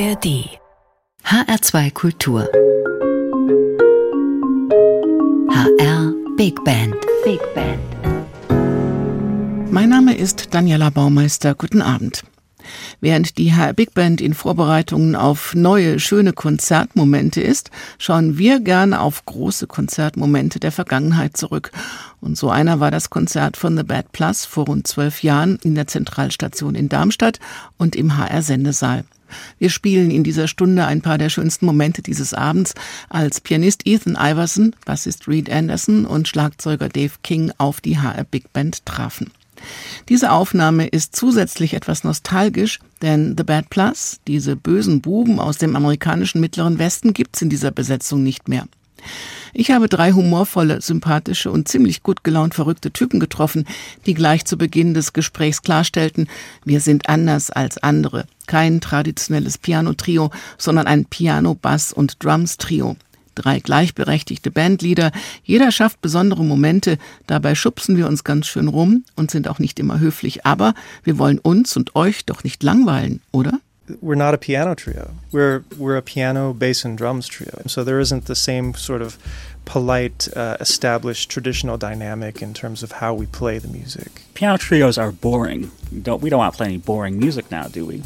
ARD HR2 Kultur HR Big Band Big Band Mein Name ist Daniela Baumeister. Guten Abend. Während die HR Big Band in Vorbereitungen auf neue, schöne Konzertmomente ist, schauen wir gerne auf große Konzertmomente der Vergangenheit zurück. Und so einer war das Konzert von The Bad Plus vor rund zwölf Jahren in der Zentralstation in Darmstadt und im HR-Sendesaal. Wir spielen in dieser Stunde ein paar der schönsten Momente dieses Abends, als Pianist Ethan Iverson, Bassist Reed Anderson und Schlagzeuger Dave King auf die HR Big Band trafen. Diese Aufnahme ist zusätzlich etwas nostalgisch, denn The Bad Plus, diese bösen Buben aus dem amerikanischen Mittleren Westen, gibt's in dieser Besetzung nicht mehr. Ich habe drei humorvolle, sympathische und ziemlich gut gelaunt verrückte Typen getroffen, die gleich zu Beginn des Gesprächs klarstellten, wir sind anders als andere. Kein traditionelles Piano-Trio, sondern ein Piano, Bass und Drums-Trio. Drei gleichberechtigte Bandleader, jeder schafft besondere Momente, dabei schubsen wir uns ganz schön rum und sind auch nicht immer höflich, aber wir wollen uns und euch doch nicht langweilen, oder? We're not a piano trio. We're we're a piano, bass, and drums trio. So there isn't the same sort of polite, uh, established, traditional dynamic in terms of how we play the music. Piano trios are boring. Don't we don't want to play any boring music now, do we?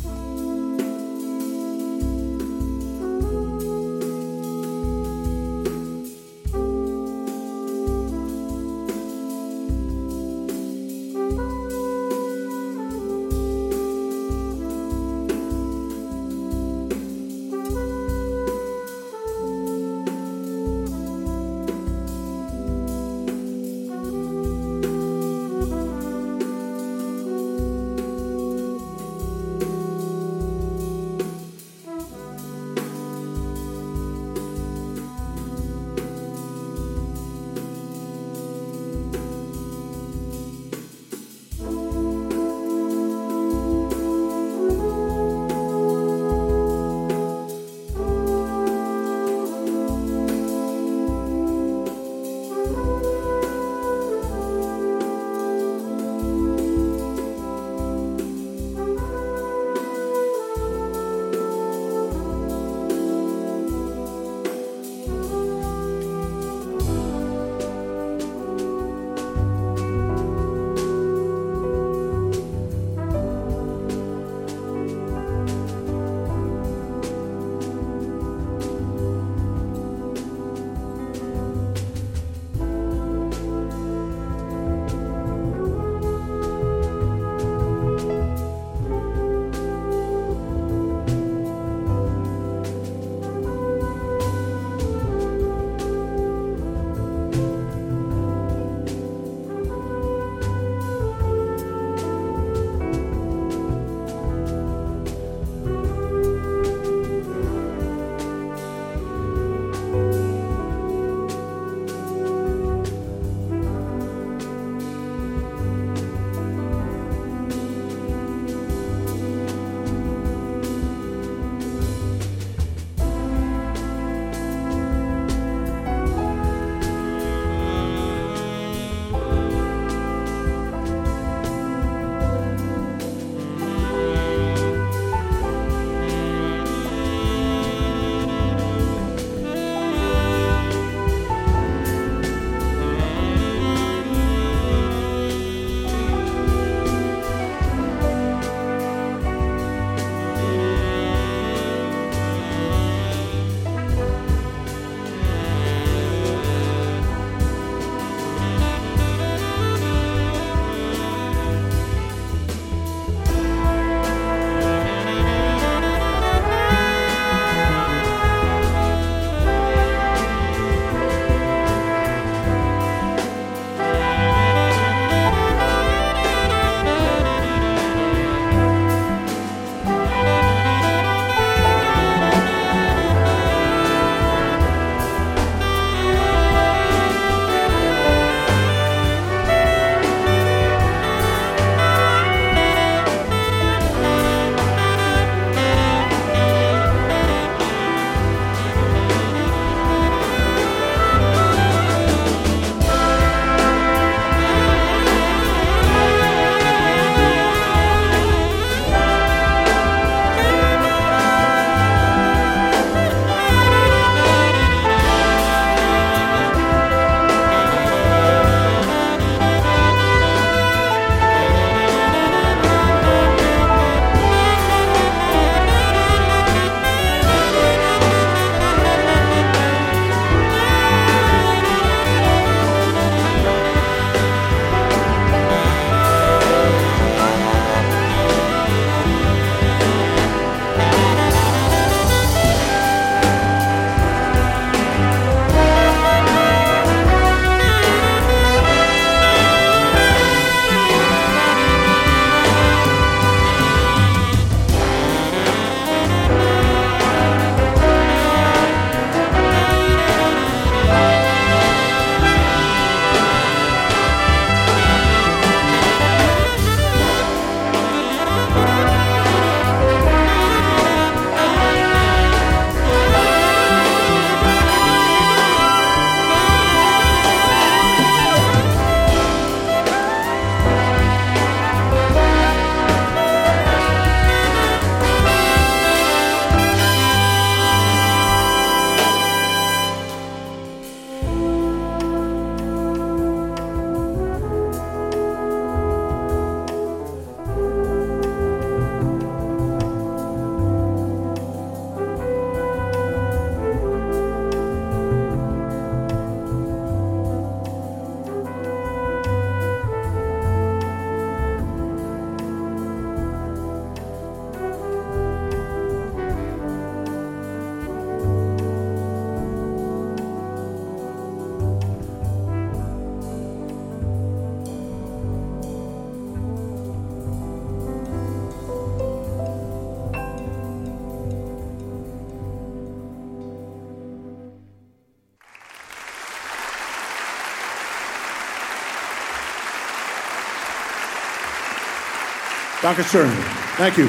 Dankeschön. Thank you.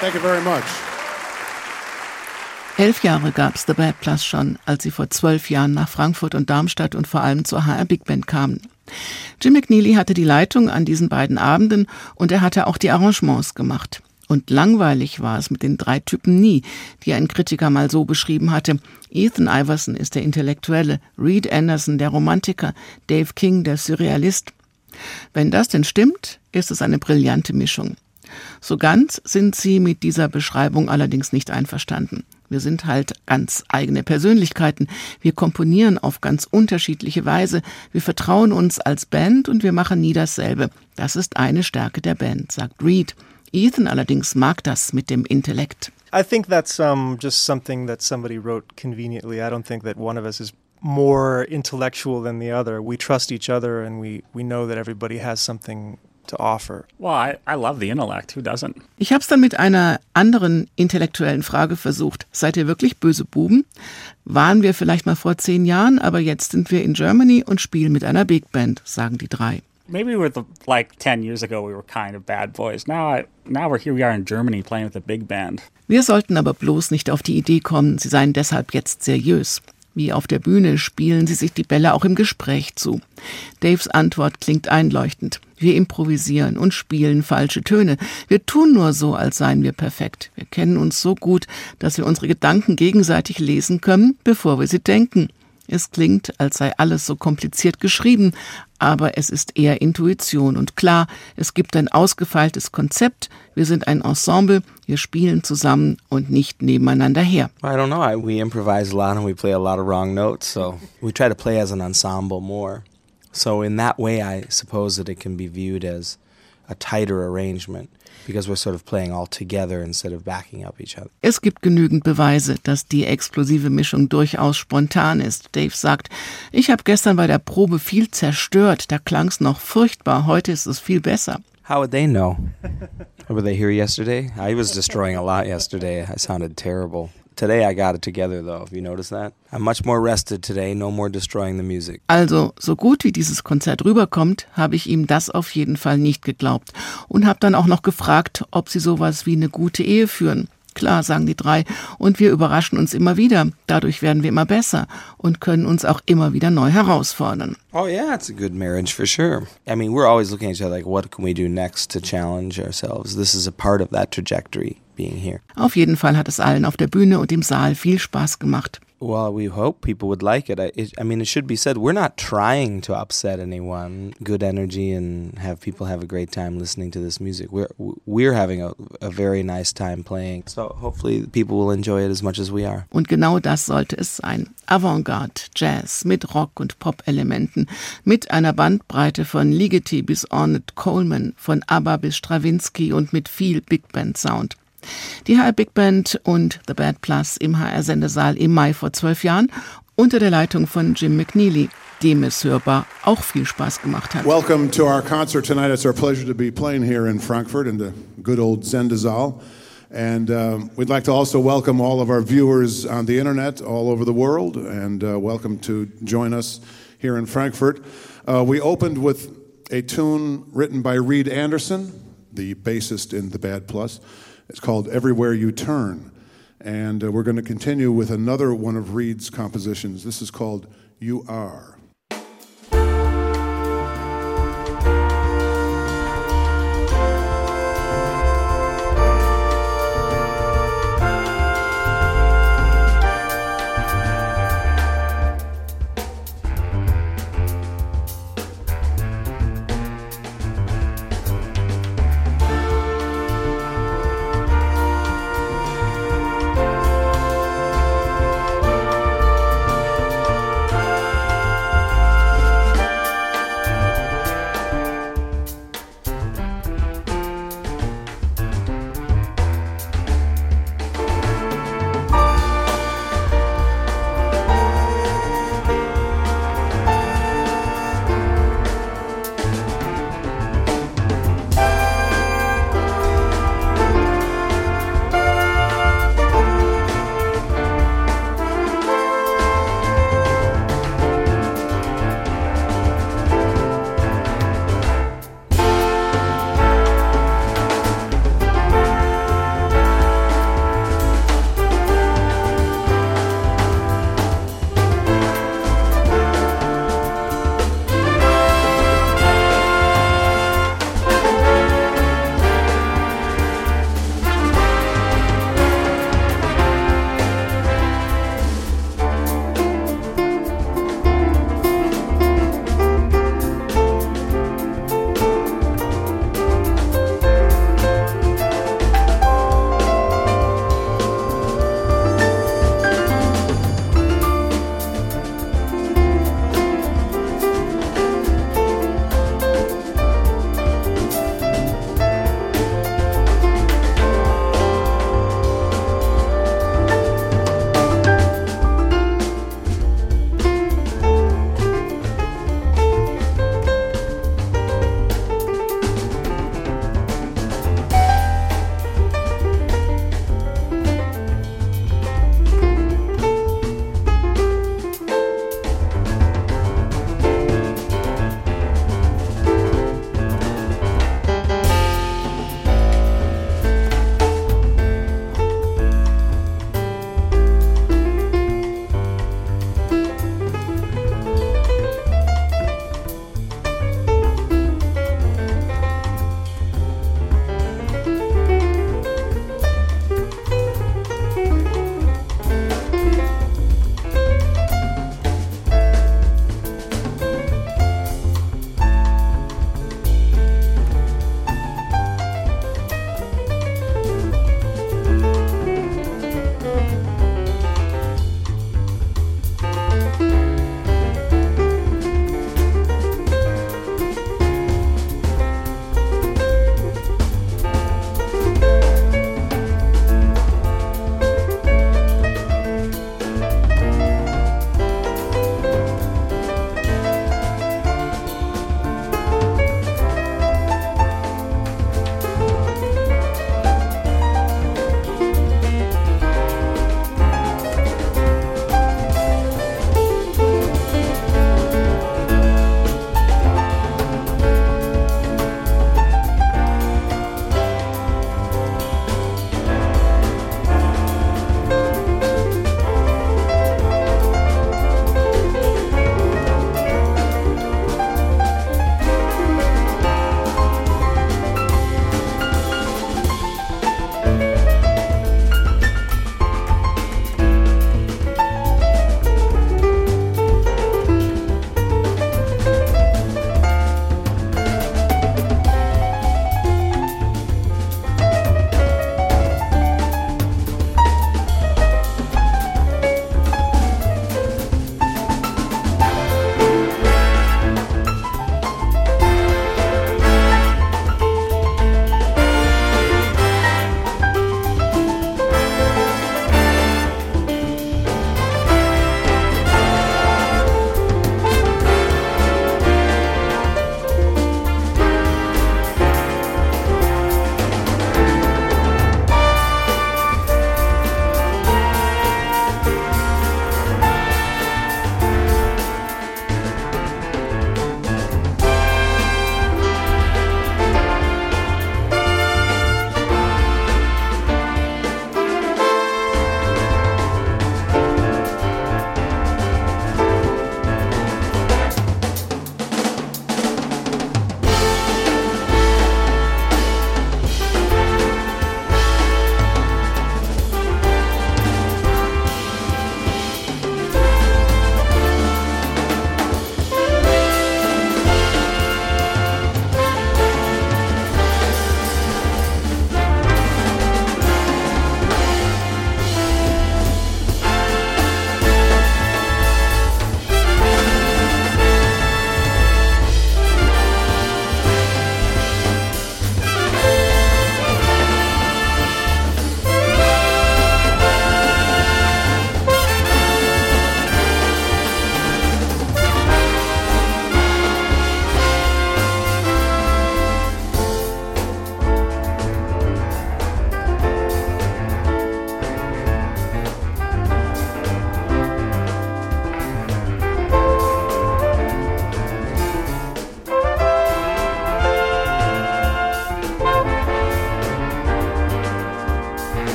Thank you very much. Elf Jahre gab's The Bad Plus schon, als sie vor zwölf Jahren nach Frankfurt und Darmstadt und vor allem zur HR Big Band kamen. Jim McNeely hatte die Leitung an diesen beiden Abenden und er hatte auch die Arrangements gemacht. Und langweilig war es mit den drei Typen nie, die ein Kritiker mal so beschrieben hatte. Ethan Iverson ist der Intellektuelle, Reed Anderson der Romantiker, Dave King der Surrealist. Wenn das denn stimmt, ist es eine brillante Mischung. So ganz sind sie mit dieser Beschreibung allerdings nicht einverstanden. Wir sind halt ganz eigene Persönlichkeiten. Wir komponieren auf ganz unterschiedliche Weise. Wir vertrauen uns als Band und wir machen nie dasselbe. Das ist eine Stärke der Band, sagt Reed. Ethan allerdings mag das mit dem Intellekt. I think that's um, just something that somebody wrote conveniently. I don't think that one of us is more intellectual than the other. We trust each other and we, we know that everybody has something to offer. Well, I, I love the intellect. Who doesn't? Ich habe es dann mit einer anderen intellektuellen Frage versucht. Seid ihr wirklich böse Buben? Waren wir vielleicht mal vor zehn Jahren, aber jetzt sind wir in Germany und spielen mit einer Big Band, sagen die drei. Maybe we were the, like 10 years ago, we were kind of bad boys. Now, I, now we're here, we are in Germany playing with a big band. Wir sollten aber bloß nicht auf die Idee kommen, sie seien deshalb jetzt seriös. Wie auf der Bühne spielen sie sich die Bälle auch im Gespräch zu. Daves Antwort klingt einleuchtend. Wir improvisieren und spielen falsche Töne. Wir tun nur so, als seien wir perfekt. Wir kennen uns so gut, dass wir unsere Gedanken gegenseitig lesen können, bevor wir sie denken. Es klingt, als sei alles so kompliziert geschrieben, aber es ist eher Intuition und klar, es gibt ein ausgefeiltes Konzept, wir sind ein Ensemble, wir spielen zusammen und nicht nebeneinander her. I don't know. We improvise a lot and we play a lot of wrong notes, so we try to play as an ensemble more. So in that way, I suppose that it can be viewed as a tighter arrangement because we're sort of playing all together instead of backing up each other. Es gibt genügend Beweise, dass die explosive Mischung durchaus spontan ist. Dave sagt, ich habe gestern bei der Probe viel zerstört, da klang's noch furchtbar, heute ist es viel besser. How would they know? Were they here yesterday? I was destroying a lot yesterday. I sounded terrible. Today I got it together though. Have you noticed that? I'm much more rested today, no more destroying the music. Also, so gut wie dieses Konzert rüberkommt, habe ich ihm das auf jeden Fall nicht geglaubt und habe dann auch noch gefragt, ob sie sowas wie eine gute Ehe führen. Klar, sagen die drei, und wir überraschen uns immer wieder. Dadurch werden wir immer besser und können uns auch immer wieder neu herausfordern. Oh yeah, it's a good marriage for sure. I mean, we're always looking at each other like, what can we do next to challenge ourselves? This is a part of that trajectory being here. Auf jeden Fall hat es allen auf der Bühne und im Saal viel Spaß gemacht. Well, we hope people would like it. I, it. I mean, it should be said, we're not trying to upset anyone. Good energy and have people have a great time listening to this music. We're we're having a, a very nice time playing. So hopefully people will enjoy it as much as we are. Und genau das sollte es sein. Avantgarde, Jazz mit Rock- und Pop-Elementen, mit einer Bandbreite von Ligeti bis Ornette Coleman, von ABBA bis Stravinsky und mit viel Big Band Sound. Die HR Big Band und The Bad Plus im HR-Sendesaal im Mai vor zwölf Jahren unter der Leitung von Jim McNeely, dem es hörbar auch viel Spaß gemacht hat. Welcome to our concert tonight. It's our pleasure to be playing here in Frankfurt in the good old Sendesaal. And um, we'd like to also welcome all of our viewers on the internet all over the world and uh, welcome to join us here in Frankfurt. Uh, we opened with a tune written by Reed Anderson, the bassist in The Bad Plus. It's called Everywhere You Turn. And uh, we're going to continue with another one of Reed's compositions. This is called You Are.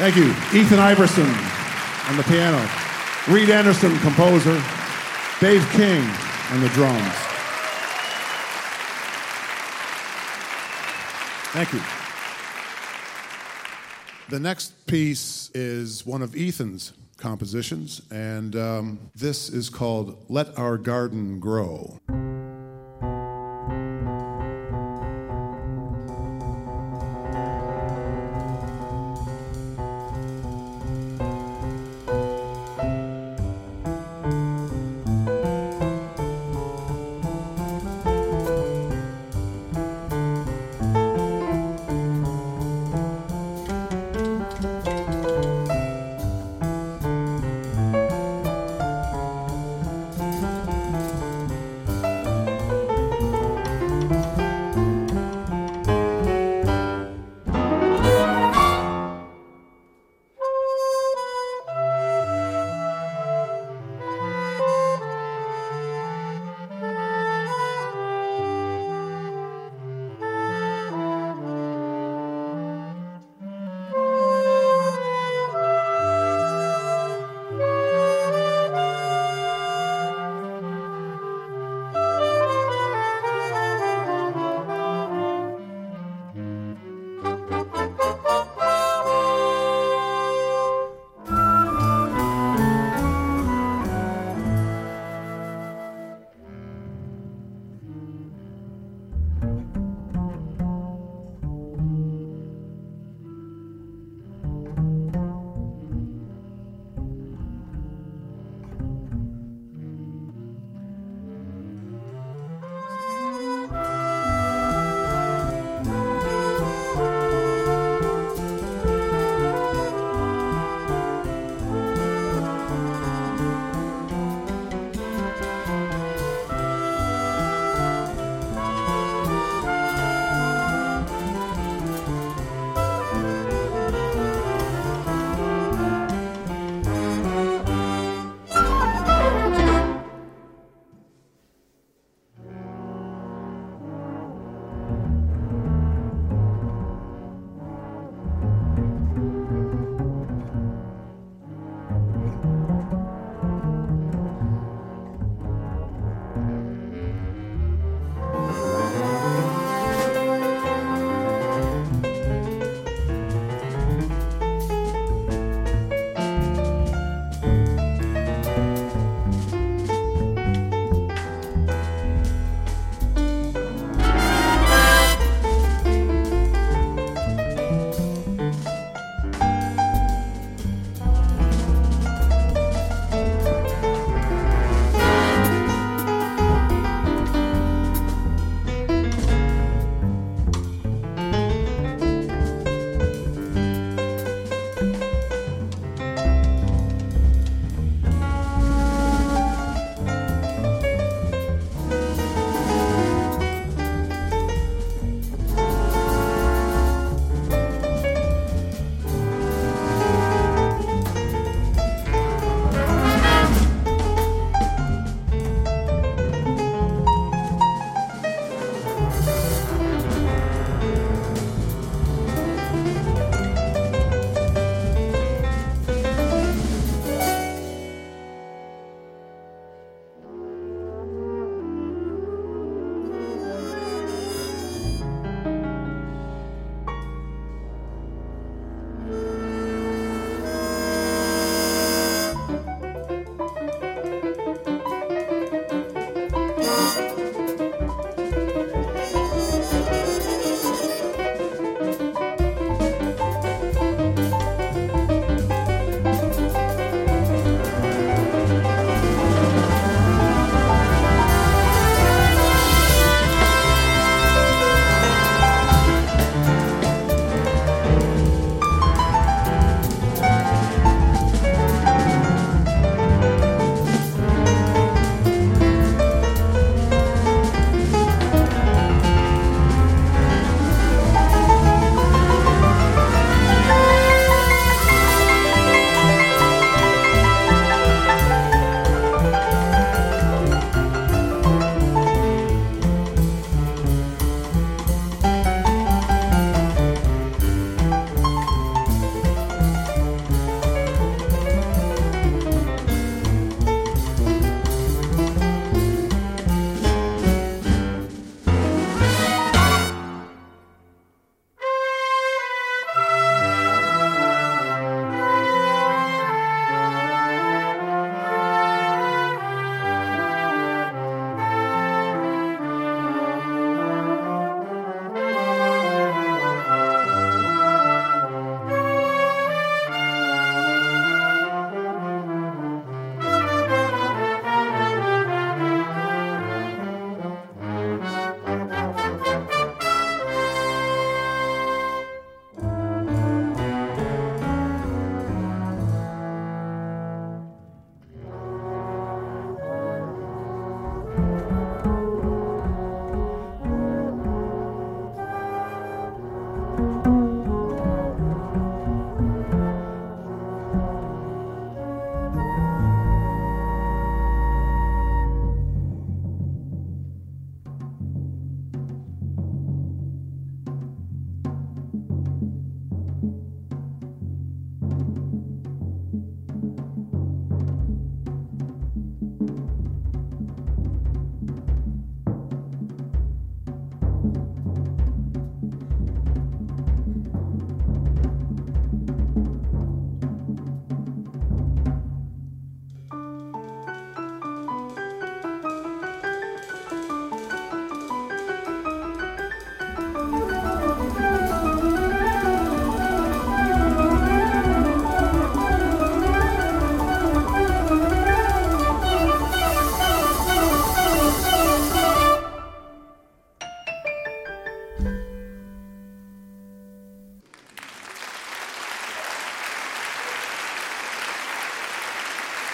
Thank you. Ethan Iverson on the piano. Reed Anderson, composer. Dave King on the drums. Thank you. The next piece is one of Ethan's compositions, and um, this is called Let Our Garden Grow.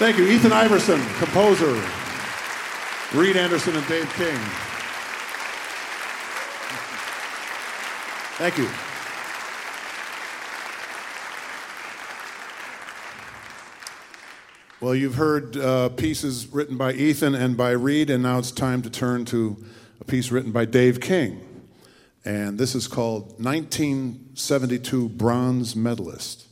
Thank you, Ethan Iverson, composer, Reed Anderson, and Dave King. Thank you. Well, you've heard uh, pieces written by Ethan and by Reed, and now it's time to turn to a piece written by Dave King. And this is called 1972 Bronze Medalist.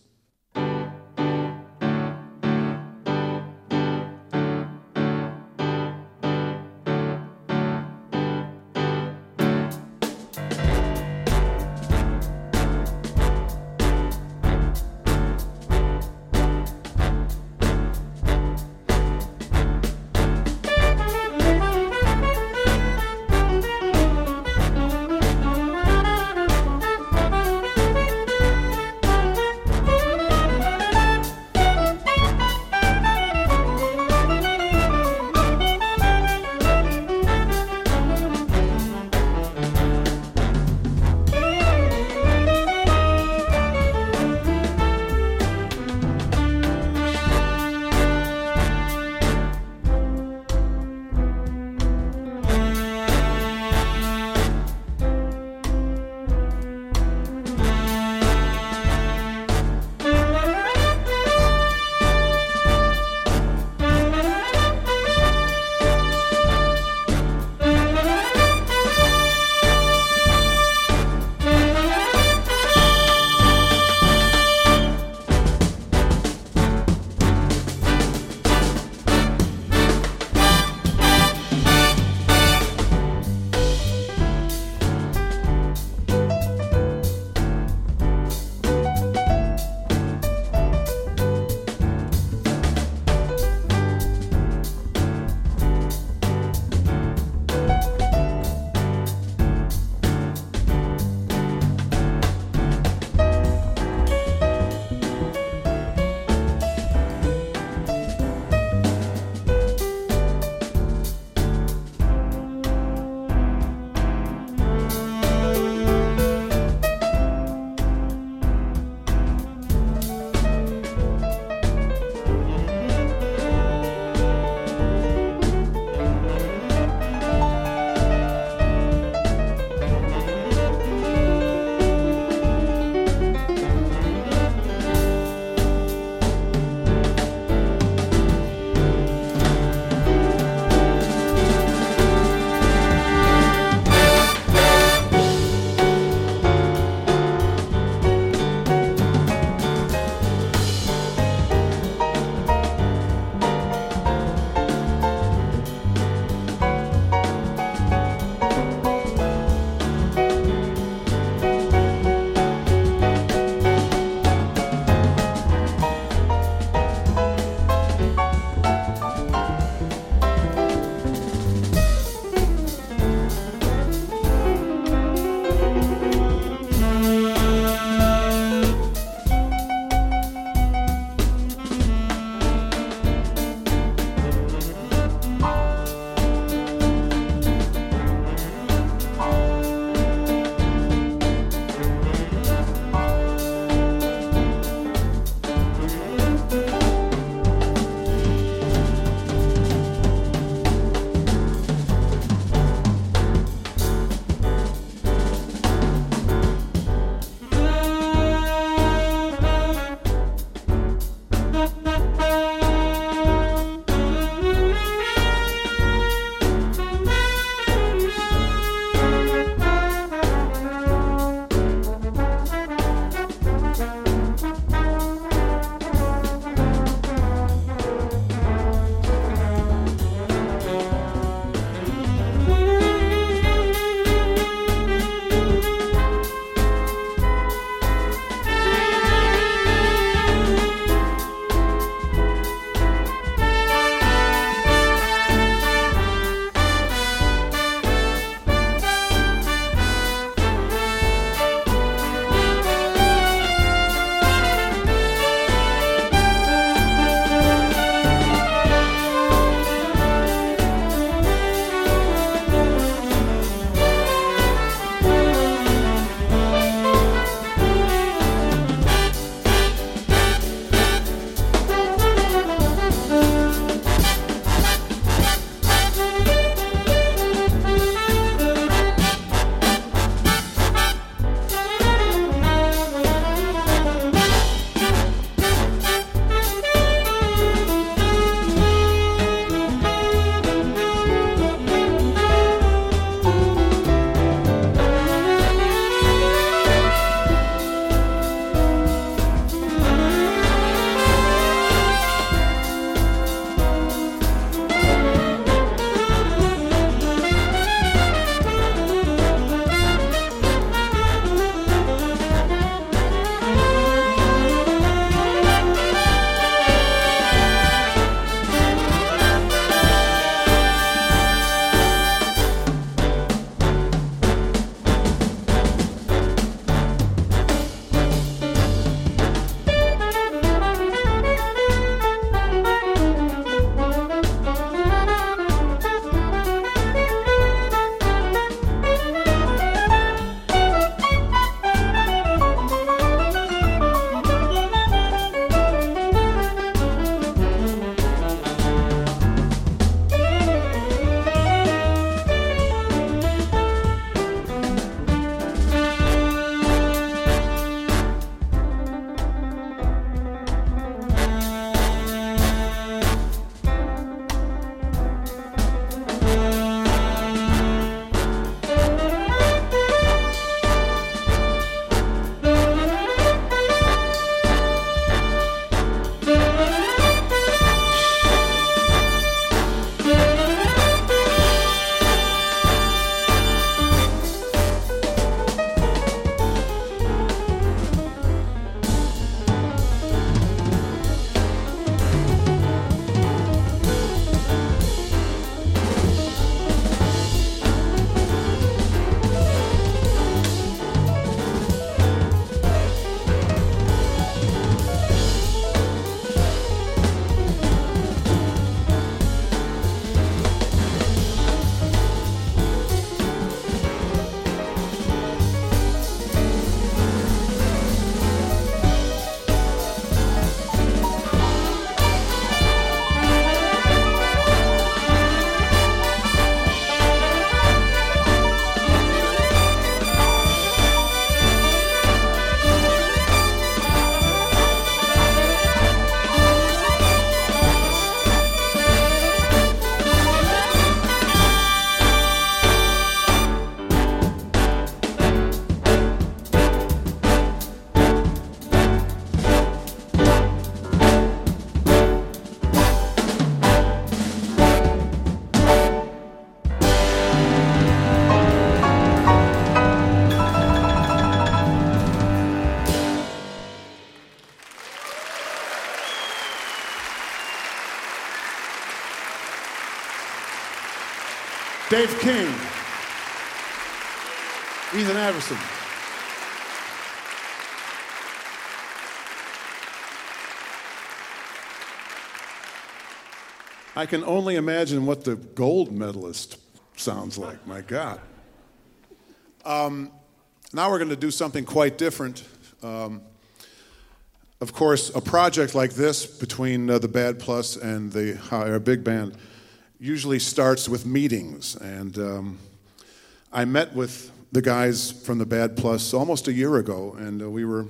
Dave King, Ethan Everson. I can only imagine what the gold medalist sounds like. My God. Um, now we're going to do something quite different. Um, of course, a project like this between uh, the Bad Plus and the our big band usually starts with meetings. And um, I met with the guys from the Bad Plus almost a year ago, and uh, we were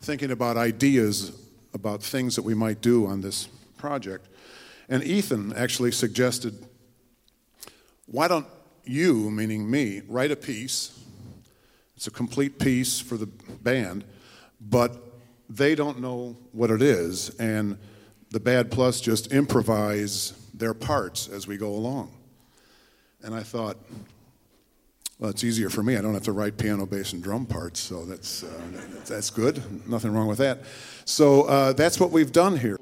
thinking about ideas about things that we might do on this project. And Ethan actually suggested, why don't you, meaning me, write a piece? It's a complete piece for the band, but they don't know what it is, and the Bad Plus just improvise their parts as we go along. And I thought, well, it's easier for me. I don't have to write piano, bass, and drum parts, so that's, uh, that's good. Nothing wrong with that. So uh, that's what we've done here.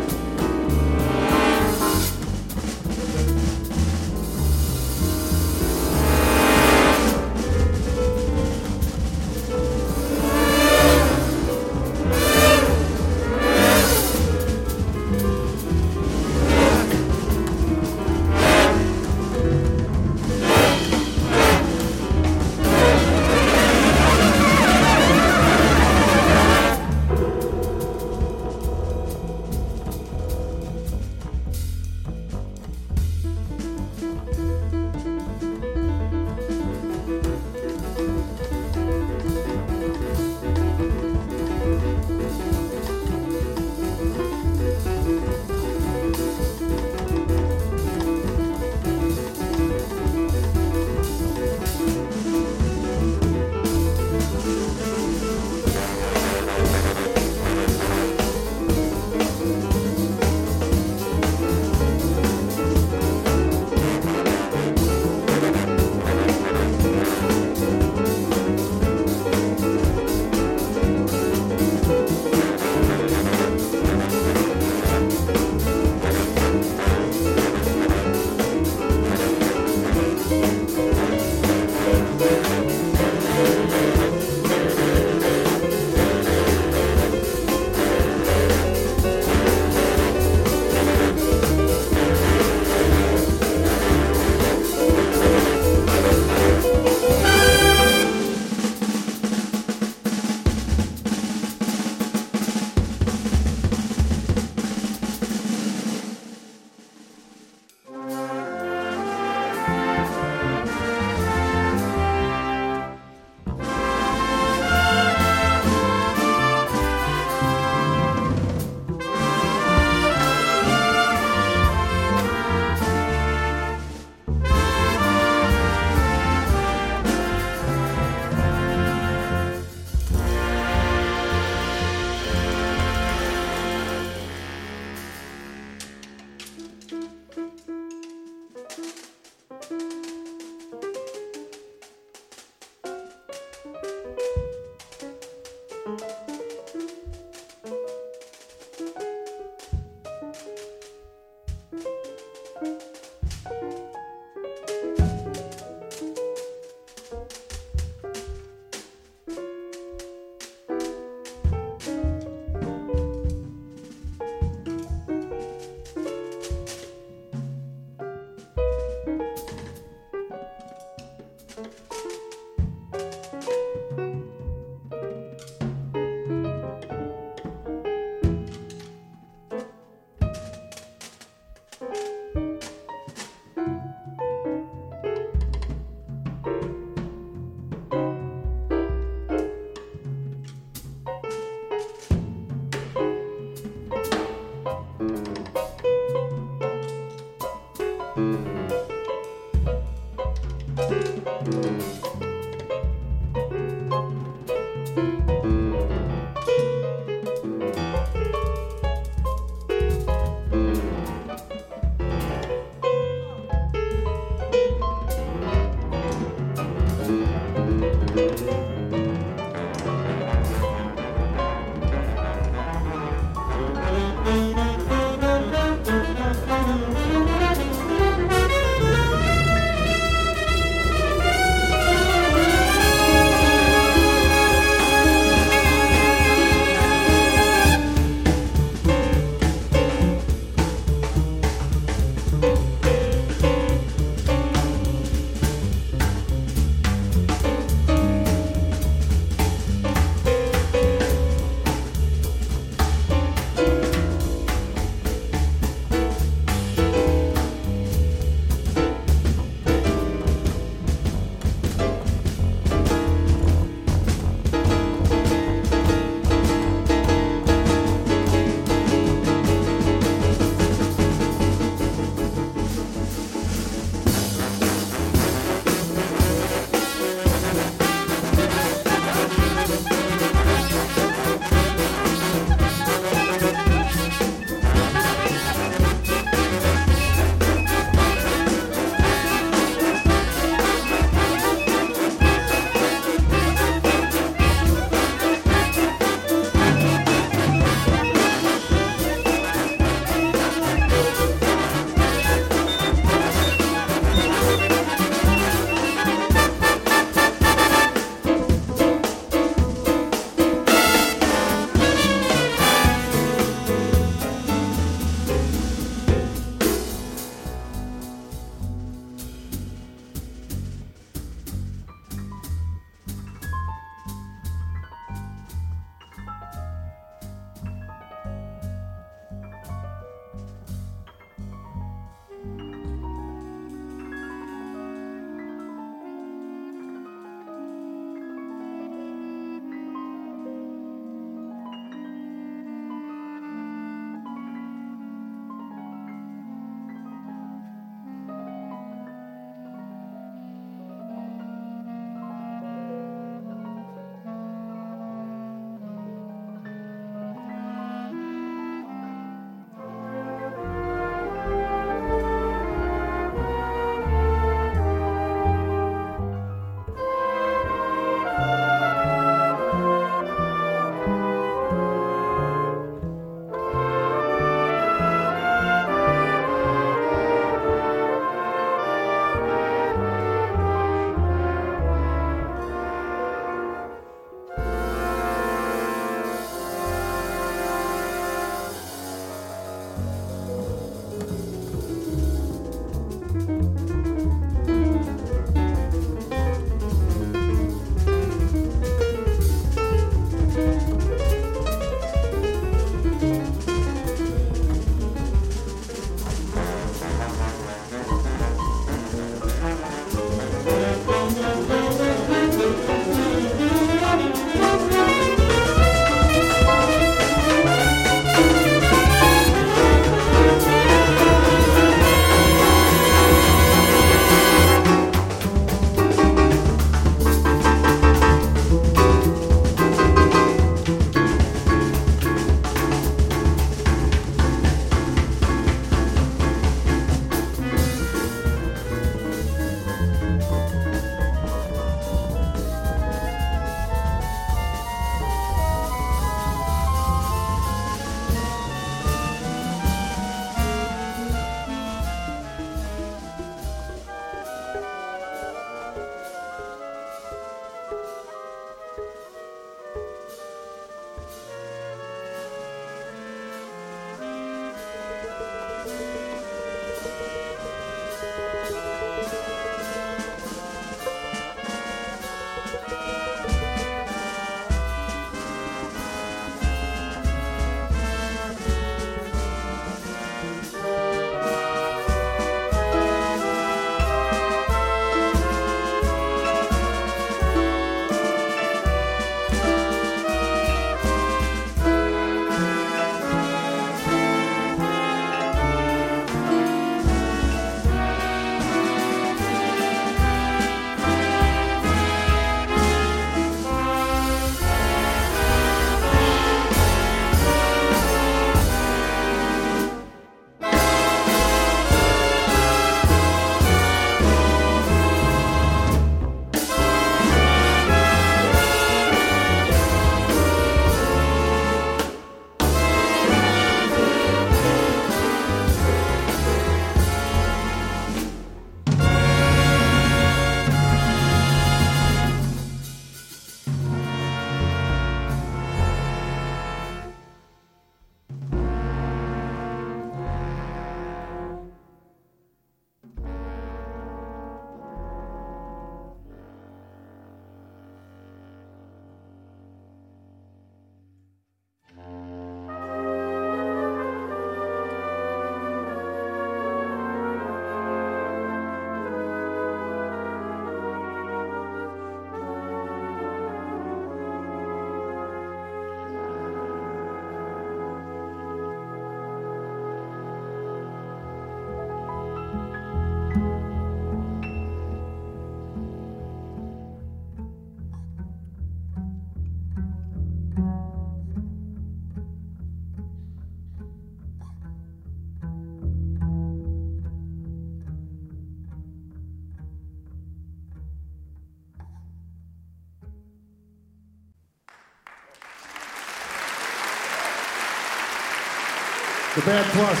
Bad Plus.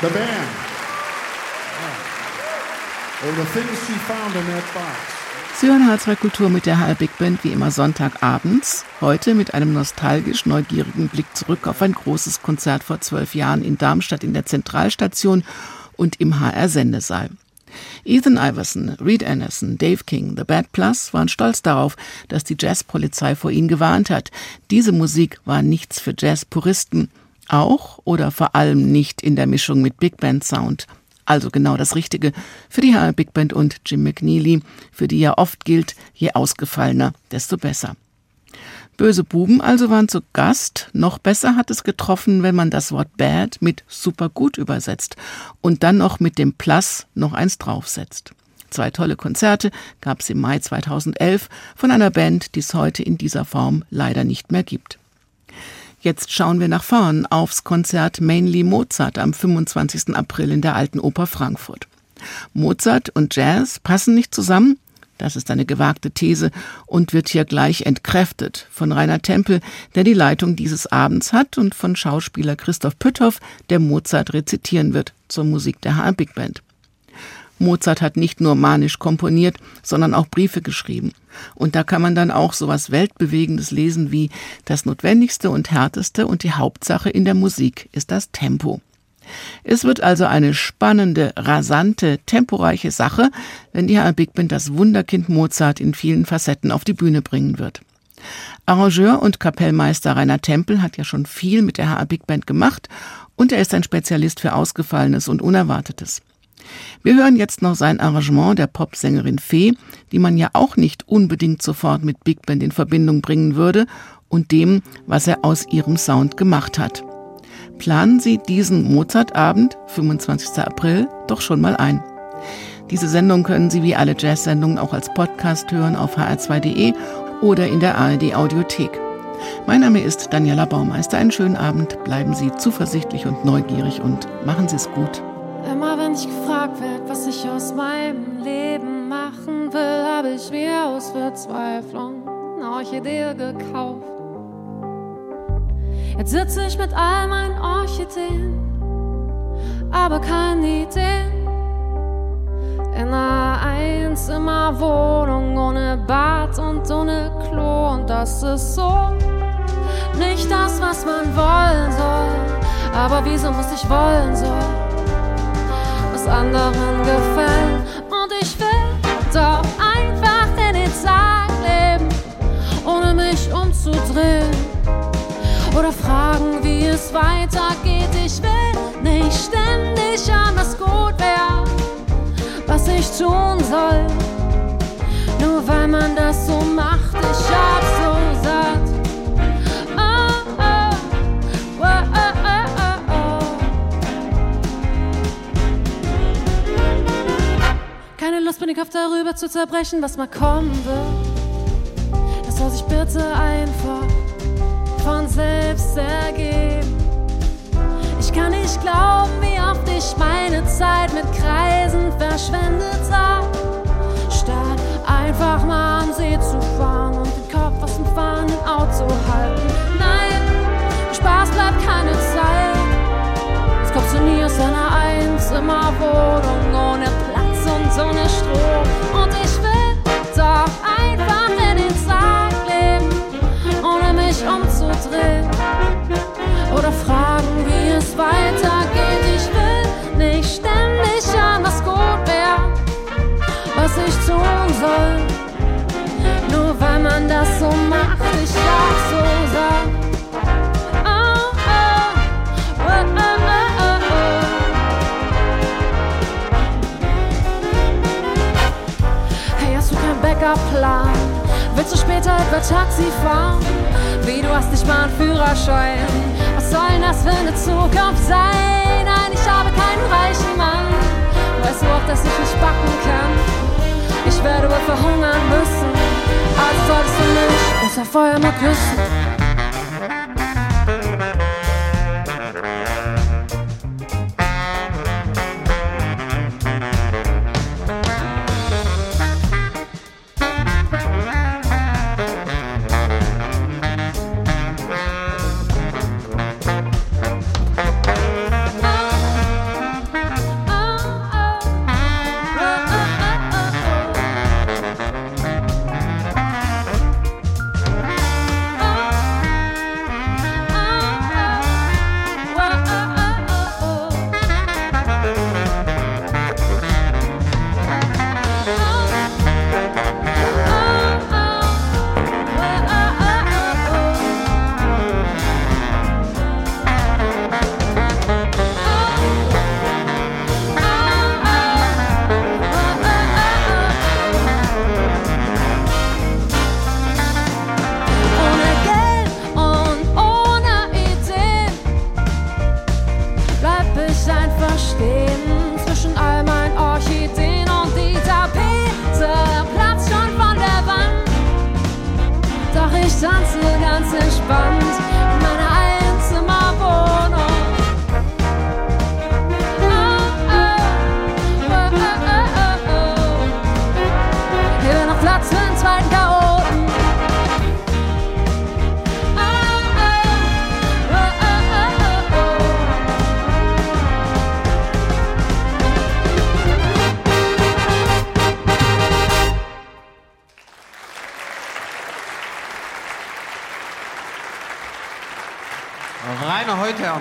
The band. Oh, the things she found in that box. Hören H2 Kultur mit der HR Big Band wie immer Sonntagabends. Heute mit einem nostalgisch neugierigen Blick zurück auf ein großes Konzert vor zwölf Jahren in Darmstadt in der Zentralstation und im HR Sendesaal. Ethan Iverson, Reed Anderson, Dave King, The Bad Plus waren stolz darauf, dass die Jazzpolizei vor ihnen gewarnt hat. Diese Musik war nichts für Jazzpuristen. Auch oder vor allem nicht in der Mischung mit Big Band Sound. Also genau das Richtige für die HR Big Band und Jim McNeely, für die ja oft gilt, je ausgefallener, desto besser. Böse Buben also waren zu Gast. Noch besser hat es getroffen, wenn man das Wort bad mit super gut übersetzt und dann noch mit dem Plus noch eins draufsetzt. Zwei tolle Konzerte gab es im Mai 2011 von einer Band, die es heute in dieser Form leider nicht mehr gibt. Jetzt schauen wir nach vorn aufs Konzert Mainly Mozart am 25. April in der Alten Oper Frankfurt. Mozart und Jazz passen nicht zusammen? Das ist eine gewagte These und wird hier gleich entkräftet von Rainer Tempel, der die Leitung dieses Abends hat und von Schauspieler Christoph Pütthoff, der Mozart rezitieren wird zur Musik der HR Big Band. Mozart hat nicht nur manisch komponiert, sondern auch Briefe geschrieben. Und da kann man dann auch so was Weltbewegendes lesen wie das Notwendigste und Härteste und die Hauptsache in der Musik ist das Tempo. Es wird also eine spannende, rasante, temporeiche Sache, wenn die HR Big Band das Wunderkind Mozart in vielen Facetten auf die Bühne bringen wird. Arrangeur und Kapellmeister Rainer Tempel hat ja schon viel mit der HR Big Band gemacht und er ist ein Spezialist für Ausgefallenes und Unerwartetes. Wir hören jetzt noch sein Arrangement der Popsängerin Fee, die man ja auch nicht unbedingt sofort mit Big Band in Verbindung bringen würde und dem, was er aus ihrem Sound gemacht hat. Planen Sie diesen Mozartabend, 25. April, doch schon mal ein. Diese Sendung können Sie wie alle Jazz-Sendungen auch als Podcast hören auf hr2.de oder in der ARD Audiothek. Mein Name ist Daniela Baumeister. Einen schönen Abend. Bleiben Sie zuversichtlich und neugierig und machen Sie es gut. Immer wenn ich gefragt werde, was ich aus meinem Leben machen will, habe ich mir aus Verzweiflung eine Orchidee gekauft. Jetzt sitze ich mit all meinen Orchideen, aber keine Ideen. In einer Einzimmerwohnung ohne Bad und ohne Klo und das ist so nicht das, was man wollen soll. Aber wieso muss ich wollen soll? anderen gefällt. Und ich will doch einfach in den Tag leben, ohne mich umzudrehen. Oder fragen, wie es weitergeht. Ich will nicht ständig an was gut wäre, was ich tun soll. Nur weil man das so macht, ich hab so satt. Keine Lust bin ich auf darüber zu zerbrechen, was mal kommen wird. Das soll sich bitte einfach von selbst ergeben. Ich kann nicht glauben, wie oft ich meine Zeit mit Kreisen verschwendet habe. Statt einfach mal am See zu fahren und den Kopf aus dem fahrenden Auto halten. Nein, Spaß bleibt keine Zeit. Es kommt zu nie aus einer Einzimmerwohnung ohne Platz und ohne Strom. Und ich will doch einfach leben, mich umzudrehen. Oder fragen, wie es weitergeht. Ich will nicht ständig an was gut wäre, was ich tun soll. Nur weil man das so macht, ich auch so sag. Backup-Plan? Willst du später etwa Taxi fahren? Wie, du hast nicht mal einen Führerschein. Was soll denn das für eine Zukunft sein? Nein, ich habe keinen reichen Mann. Weißt du auch, dass ich nicht backen kann? Ich werde wohl verhungern müssen. Also solltest du mich besser vorher mal küssen.